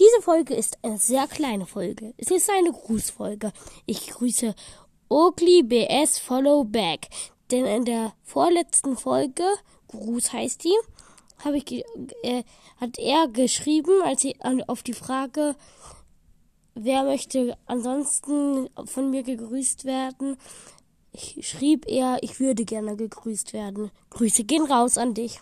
Diese Folge ist eine sehr kleine Folge. Es ist eine Grußfolge. Ich grüße Ogli BS Follow Back. Denn in der vorletzten Folge, Gruß heißt die, habe ich, äh, hat er geschrieben, als ich auf die Frage, wer möchte ansonsten von mir gegrüßt werden, ich schrieb er, ich würde gerne gegrüßt werden. Grüße gehen raus an dich.